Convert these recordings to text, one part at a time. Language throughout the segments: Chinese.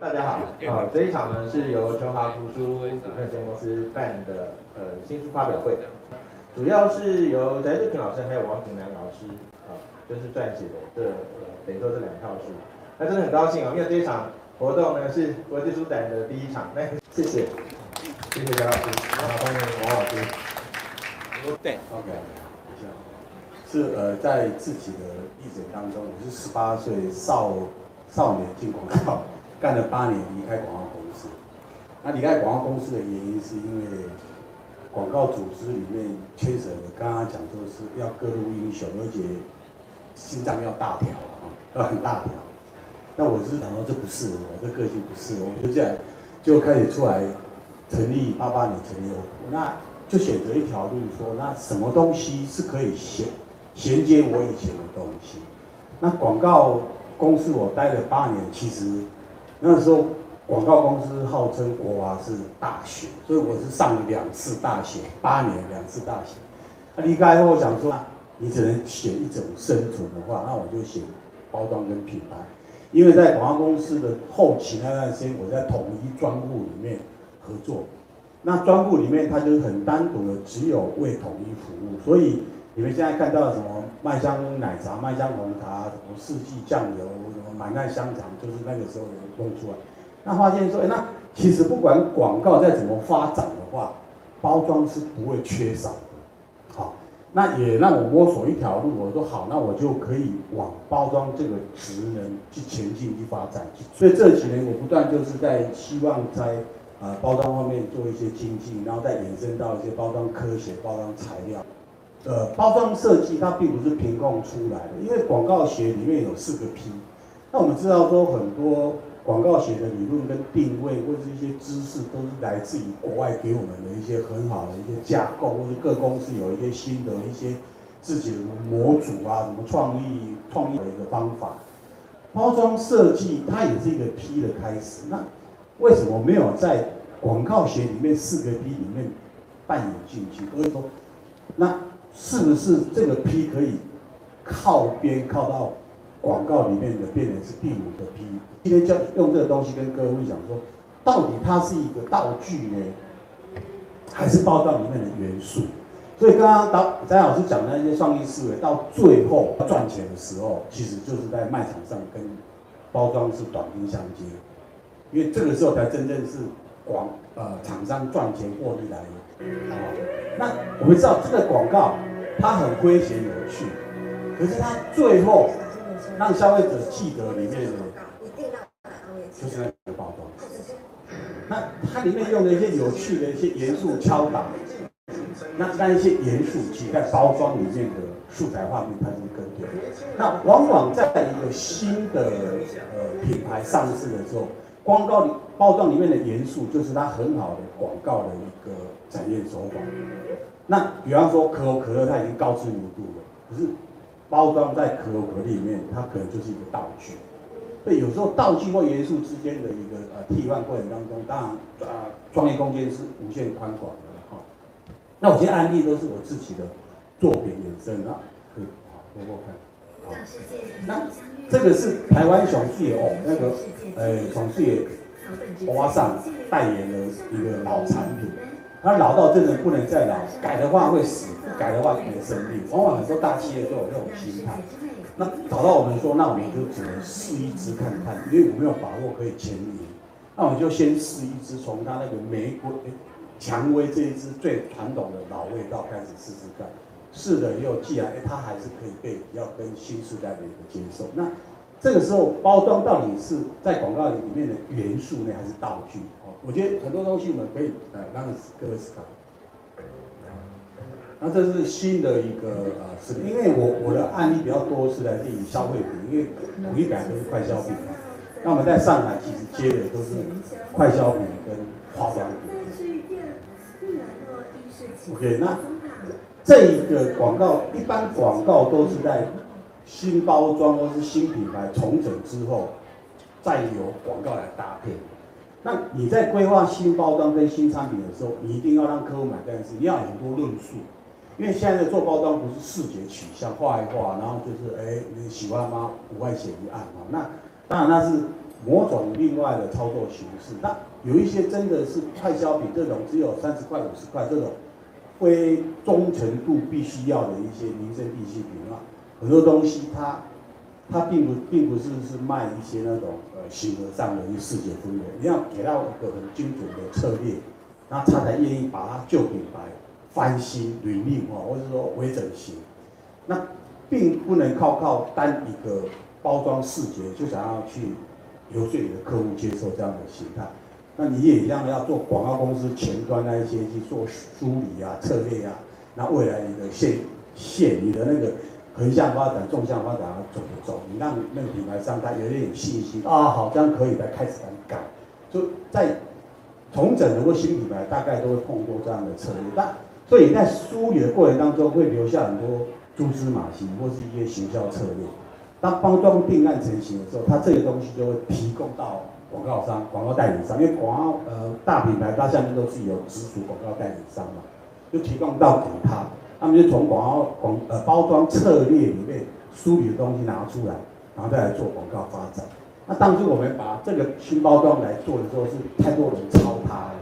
大家好，啊，这一场呢是由全华图书股份有限公司办的呃新书发表会，主要是由翟志平老师还有王景南老师啊，就是撰写的这等于说这两套书，那真的很高兴啊，因为这一场活动呢是国际书展的第一场，那谢谢，谢谢翟老师，好，欢迎王老师，对，OK，是呃在自己的历程当中，我是十八岁少少年进广告。干了八年，离开广告公司。那离开广告公司的原因，是因为广告组织里面牵扯的，刚刚讲说是要各路英雄，而且心脏要大条啊，要很大条。那我是想说，这不是我，这个性不是我，就这样就开始出来成立八八年成立，那就选择一条路，说那什么东西是可以衔衔接我以前的东西？那广告公司我待了八年，其实。那时候，广告公司号称国华是大学，所以我是上两次大学，八年两次大学。他离开后，我想说，你只能选一种生存的话，那我就选包装跟品牌。因为在广告公司的后期那段时间，我在统一专户里面合作。那专户里面，它就是很单独的，只有为统一服务。所以你们现在看到什么麦香奶茶、麦香红茶、什么四季酱油。满汉香肠就是那个时候弄出来，那发现说，哎，那其实不管广告再怎么发展的话，包装是不会缺少的。好，那也让我摸索一条路，我说好，那我就可以往包装这个职能去前进去发展。所以这几年我不断就是在希望在啊包装方面做一些精进，然后再延伸到一些包装科学、包装材料。呃，包装设计它并不是凭空出来的，因为广告学里面有四个 P。那我们知道说，很多广告学的理论跟定位，或者是一些知识，都是来自于国外给我们的一些很好的一些架构，或者各公司有一些新的一些自己的模组啊，什么创意创意的一个方法。包装设计它也是一个 P 的开始。那为什么没有在广告学里面四个 P 里面扮演进去？所以说，那是不是这个 P 可以靠边靠到？广告里面的变成是第五个 P，今天就用这个东西跟各位讲说，到底它是一个道具呢，还是包装里面的元素？所以刚刚导翟老师讲的那些创意思维，到最后赚钱的时候，其实就是在卖场上跟包装是短兵相接，因为这个时候才真正是广呃厂商赚钱获利来源。那我们知道这个广告它很诙谐有趣，可是它最后。让消费者记得里面的，就是那个包装。那它里面用的一些有趣的一些元素敲打，那那一些元素挤在包装里面的素材画面，它是跟对。那往往在一个新的呃品牌上市的时候，广告里包装里面的元素就是它很好的广告的一个展现手法。那比方说可口可乐，它已经高知名度了，可是。包装在可口可乐里面，它可能就是一个道具。所以有时候道具或元素之间的一个呃替换过程当中，当然啊创意空间是无限宽广的哈。那我这些案例都是我自己的作品衍生啊，可以好多多看。好，那这个是台湾熊市哦，那个呃熊市欧巴桑代言的一个老产品。它老到真的不能再老，改的话会死，不改的话没生病。往往很多大企业都有这种心态。那找到我们说，那我们就只能试一支看看，因为我没有把握可以签名。那我们就先试一支，从它那个玫瑰、蔷薇这一支最传统的老味道开始试试看。试了以后，既然哎它还是可以被要跟新时代的一个接受，那这个时候包装到底是在广告里面的元素呢，还是道具？我觉得很多东西我们可以呃让各位思考。那这是新的一个呃视频，因为我我的案例比较多是来自于消费品，因为统一改都是快消品嘛。那我们在上海其实接的都是快消品跟化妆品。OK，那这一个广告一般广告都是在新包装或是新品牌重整之后，再由广告来搭配。那你在规划新包装跟新产品的时候，你一定要让客户买单，是你要有很多论述，因为现在做包装不是视觉取向画一画，然后就是哎你喜欢吗？五块钱一按嘛，那当然那是某种另外的操作形式。那有一些真的是快消品这种只有三十块、五十块这种非忠诚度必须要的一些民生必需品啊，很多东西它它并不并不是是卖一些那种呃形而上的一个视觉氛围，你要给到一个很精准的策略，那他才愿意把它旧品牌翻新、，renew，或者说微整形。那并不能靠靠单一个包装视觉就想要去游说你的客户接受这样的形态。那你也一样要做广告公司前端那一些去做梳理啊、策略啊，那未来你的线线、你的那个横向发展、纵向发展要走走？你让那个品牌商他有一点信心啊，好，这样可以来开始来改。就在重整很多新品牌，大概都会碰过这样的策略。但所以在梳理的过程当中，会留下很多蛛丝马迹或是一些行销策略。当包装定案成型的时候，它这个东西就会提供到。广告商、广告代理商，因为广告呃大品牌，它下面都是有直属广告代理商嘛，就提供到给他，他们就从广告广呃包装策略里面梳理的东西拿出来，然后再来做广告发展。那当初我们把这个新包装来做的时候，是太多人抄它了，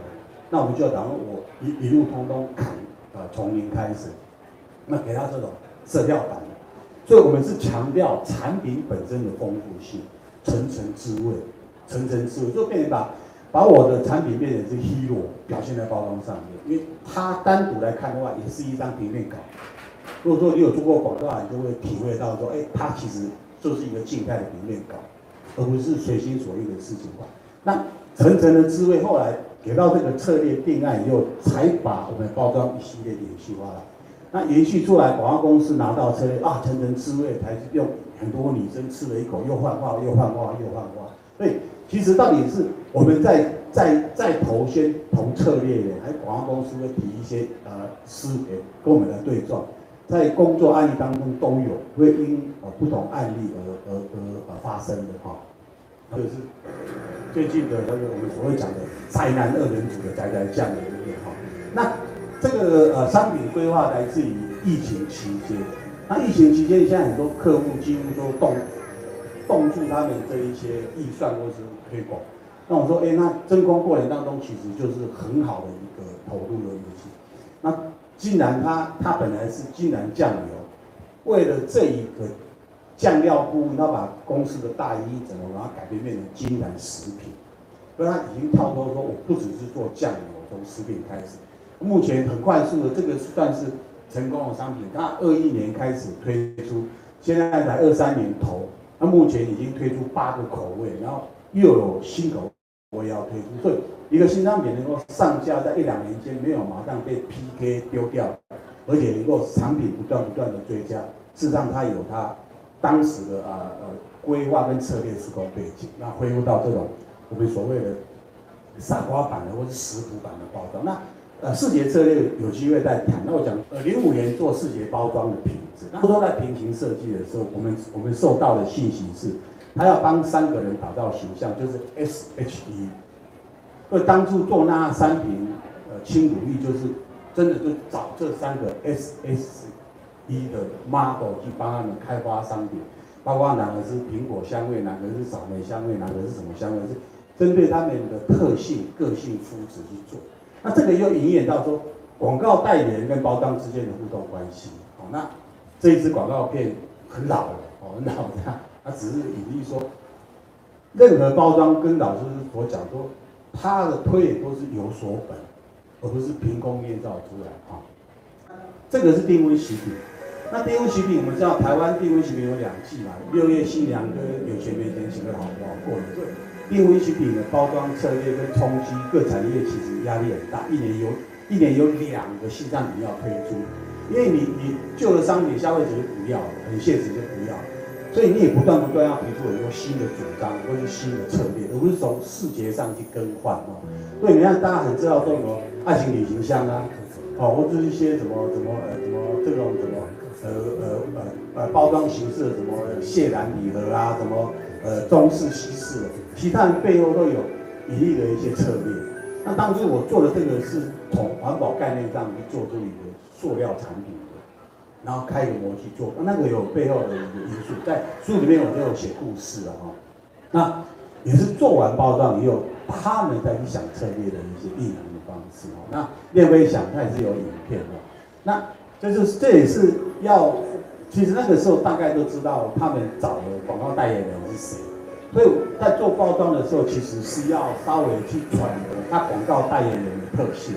那我们就要等我一一路通通砍，呃从零开始，那给他这种色调版，所以我们是强调产品本身的丰富性，层层滋味。层层滋味，就变成把把我的产品变成是 hero 表现在包装上面，因为它单独来看的话，也是一张平面稿。如果说你有做过广告，你就会体会到说，哎，它其实就是一个静态的平面稿，而不是随心所欲的事情化。那层层的滋味，后来给到这个策略定案以后，才把我们包装一系列延续化了。那延续出来，广告公司拿到策略啊，层层滋味，才用很多女生吃了一口，又幻化，又幻化，又幻化，所以。其实到底是我们在在在投先同策略的，还有广告公司会提一些呃思维跟我们来对撞，在工作案例当中都有，会因呃不同案例而而而而发生的哈。就是最近的那个我们所谓讲的宅男二人组的宅宅酱的一个哈。那这个呃商品规划来自于疫情期间，那疫情期间现在很多客户几乎都冻冻住他们这一些预算或是推广，那我说，哎，那真空过程当中其实就是很好的一个投入的东西。那既然他他本来是金兰酱油，为了这一个酱料部分，他把公司的大衣怎么把它改变变成金兰食品，所以他已经跳脱说，我不只是做酱油，从食品开始。目前很快速的，这个算是成功的商品。他二一年开始推出，现在才二三年头。那目前已经推出八个口味，然后又有新口我也要推出，所以一个新商品能够上架在一两年间没有马上被 PK 丢掉，而且能够产品不断不断的追加，事实上它有它当时的啊呃规划跟策略时空背景，那恢复到这种我们所谓的傻瓜版的或是食谱版的包装，那。呃，视觉策略有机会再谈。那我讲，呃，零五年做视觉包装的品质，那都在平行设计的时候，我们我们受到的信息是，他要帮三个人打造形象，就是 S H E。所以当初做那三瓶呃轻乳液，就是真的就找这三个 S S E 的 model 去帮他们开发商品，包括哪个是苹果香味，哪个是草莓香味，哪个是什么香味，是针对他们的特性、个性、肤质去做。那这个又引演到说，广告代理人跟包装之间的互动关系。哦，那这一支广告片很老了，哦，很老的，他只是隐喻说，任何包装跟老师所讲说，他的推演都是有所本，而不是凭空捏造出来。啊，这个是定位食品。那定位食品，我们知道台湾定位食品有两季嘛，六月新娘跟有钱没钱请的好不好过的。定位食品的包装策略跟冲击各产业其实压力很大，一年有一年有两个新商品要推出，因为你你旧的商品消费者就不要了，很现实就不要了，所以你也不断不断要提出很多新的主张或是新的策略，而不是从视觉上去更换哦。所以你看大家很知道说什么爱情旅行箱啊，哦，或者一些什么什么呃什么这种什么呃呃呃呃包装形式的什么谢兰礼盒啊，什么。呃，中式、西式，其他人背后都有隐喻的一些策略。那当时我做的这个是从环保概念上去做出一个塑料产品，然后开一个模去做，那个有背后的一个因素，在书里面我都有写故事了哈。那也是做完包装以后，他们再去想策略的一些应用的方式哦。那练飞想它也是有影片的，那就是这也是要，其实那个时候大概都知道他们找的广告代言人是谁，所以在做包装的时候，其实是要稍微去揣摩他广告代言人的特性，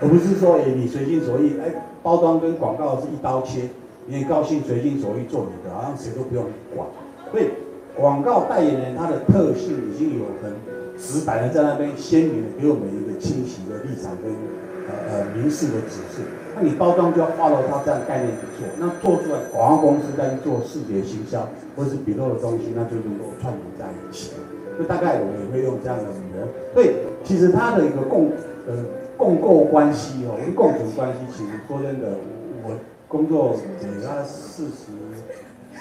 而不是说诶你随心所欲，哎包装跟广告是一刀切，你很高兴随心所欲做你的，好像谁都不用管，所以。广告代言人他的特性已经有很直白的在那边鲜明的给我们一个清晰的立场跟呃呃明示的指示。那你包装就要 follow 他这样概念去做，那做出来广告公司在做视觉行销或是比较的东西，那就能够串联在一起。就大概我们也会用这样的模。所以其实它的一个共呃共构关系哦，共存关系，其实说真的，我工作给他四十。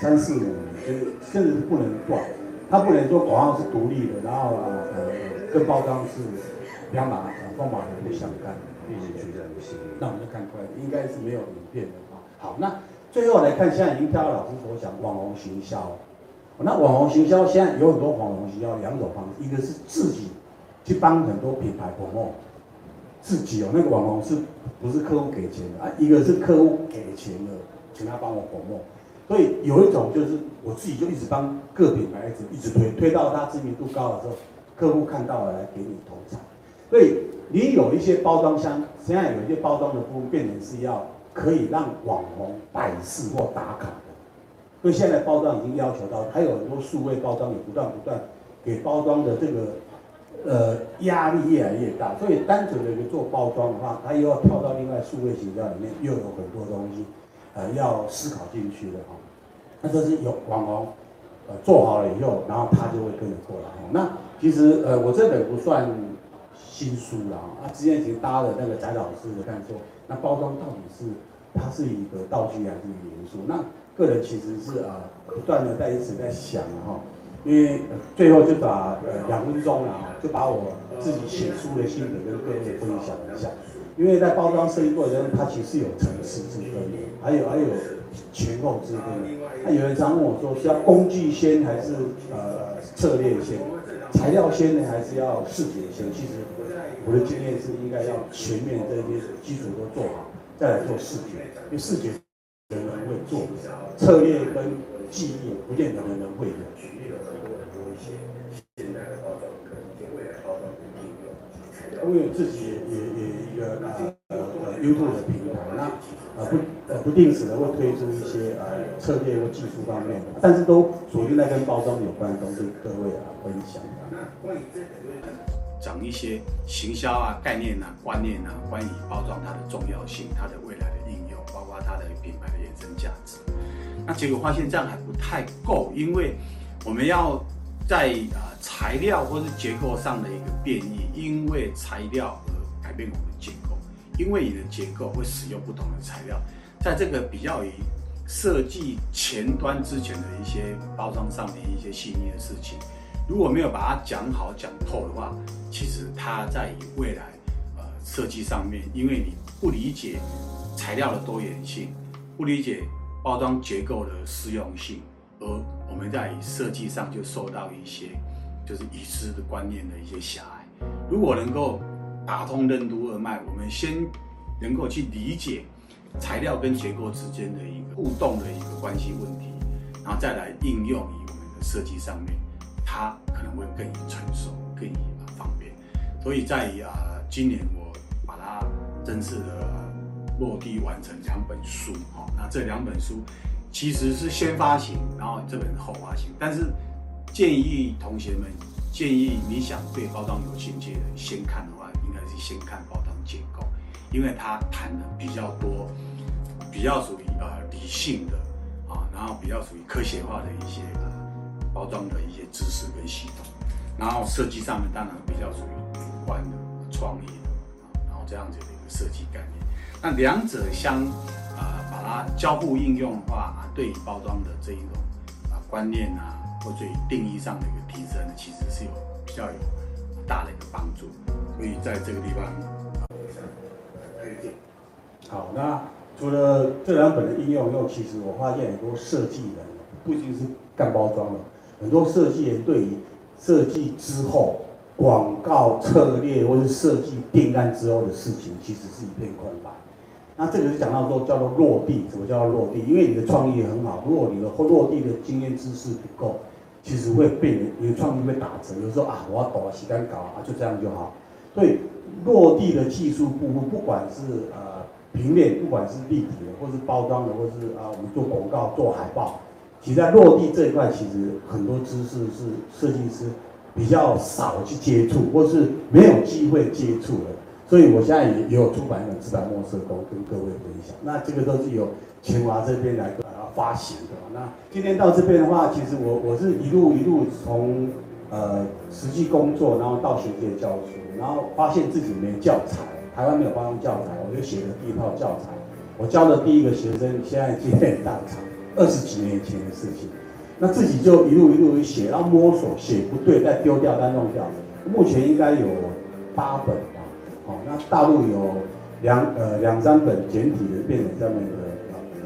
三四五年，就是甚至是不能断，他不能说广告是独立的，然后呃跟包装是两码风马牛不相干，必须去这样子。那我们就看出来，应该是没有影片的啊。好，那最后来看，现在已经跳到老师所讲网红行销。那网红行销现在有很多网红行销两种方式，一个是自己去帮很多品牌 promote，自己哦那个网红是不是客户给钱的啊？一个是客户给钱的，请他帮我 promote。所以有一种就是我自己就一直帮各品牌一直一直推，推到它知名度高的时候，客户看到了来给你投产。所以你有一些包装箱，现在有一些包装的部分变成是要可以让网红摆饰或打卡的。所以现在包装已经要求到，还有很多数位包装也不断不断给包装的这个呃压力越来越大。所以单纯的一个做包装的话，它又要跳到另外数位行销里面，又有很多东西。呃，要思考进去的哈，那这是有网红，呃，做好了以后，然后他就会跟着过来哈。那其实呃，我这本不算新书了啊，之前已经搭了那个翟老师的看说，那包装到底是它是一个道具还是一个元素？那个人其实是啊，不断的在一直在想哈，因为最后就把呃两分钟啊，就把我自己写书的心得跟各位分享一下。因为在包装设计过程中，它其实有层次之分，还有还有前后之分。那有人常问我说，是要工具先还是呃策略先？材料先呢，还是要视觉先？其实我的经验是应该要全面这些基础都做好，再来做视觉。因为视觉人人会做，策略跟记忆不见得人人会的。因为自己也也也一个呃呃 YouTube 的平台，那呃不呃不定时的会推出一些呃策略或技术方面的，但是都锁定在跟包装有关的东西，各位啊分享。那讲一些行销啊概念啊观念啊，关于包装它的重要性，它的未来的应用，包括它的品牌的衍生价值。那结果发现这样还不太够，因为我们要。在啊材料或是结构上的一个变异，因为材料而改变我们的结构，因为你的结构会使用不同的材料，在这个比较于设计前端之前的一些包装上面一些细腻的事情，如果没有把它讲好讲透的话，其实它在于未来呃设计上面，因为你不理解材料的多元性，不理解包装结构的适用性。而我们在设计上就受到一些，就是已知的观念的一些狭隘。如果能够打通任督二脉，我们先能够去理解材料跟结构之间的一个互动的一个关系问题，然后再来应用于我们的设计上面，它可能会更成熟、更方便。所以在啊，今年我把它正式的落地完成两本书，哈，那这两本书。其实是先发行，然后这本是后发行。但是建议同学们，建议你想对包装有兴趣的，先看的话，应该是先看包装结构，因为它谈的比较多，比较属于呃理性的啊，然后比较属于科学化的一些呃包装的一些知识跟系统，然后设计上面当然比较属于主观的创意的，然后这样子的一个设计概念。那两者相。啊，啊交互应用的话啊，对于包装的这一种啊观念啊，或者定义上的一个提升，其实是有比较有大的一个帮助。所以在这个地方，好，那除了这两本的应用以后，其实我发现很多设计人，不仅是干包装的，很多设计人对于设计之后，广告策略或是设计定案之后的事情，其实是一片空白。那这个是讲到说叫做落地，什么叫做落地？因为你的创意很好，如果你的落地的经验知识不够，其实会被你的创意会打折。有时候啊，我要抖啊，洗干搞啊，就这样就好。所以落地的技术部分，不管是呃平面，不管是立体的，或是包装的，或是啊我们做广告、做海报，其实在落地这一块，其实很多知识是设计师比较少去接触，或是没有机会接触的。所以我现在也也有出版一本《资本墨色工》跟各位分享。那这个都是由清华这边来呃发行的。那今天到这边的话，其实我我是一路一路从呃实际工作，然后到学界教书。然后发现自己没教材，台湾没有官方教材，我就写了第一套教材。我教的第一个学生现在接很大厂，二十几年前的事情。那自己就一路一路写，然后摸索，写不对再丢掉再弄掉。目前应该有八本哦，那大陆有两呃两三本简体的变成上面的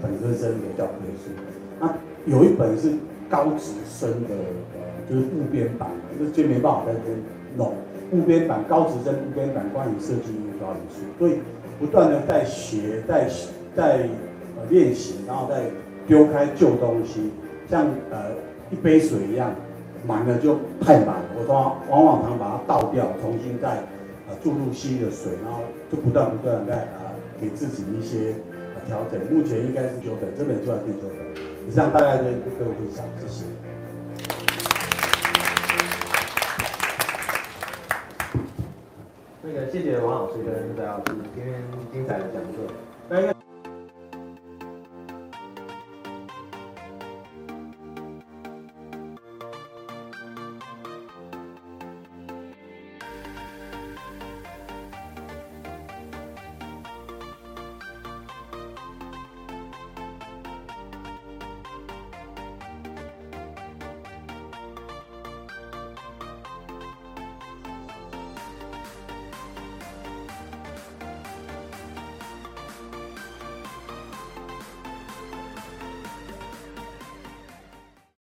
本科生的教科书。那有一本是高职生的呃就是部编版的，就就没办法在这边弄。部编版、高职生部编版关于设计印刷的书，所以不断的在学、在在呃练习，然后再丢开旧东西，像呃一杯水一样，满了就太满，我往往往常把它倒掉，重新再注入新的水，然后就不断不断在啊、给自己一些调整。目前应该是九本，这本就要第九本。以上大概的各位分享，谢谢。那个谢谢王老师跟翟老师今天精彩的讲座。那应该。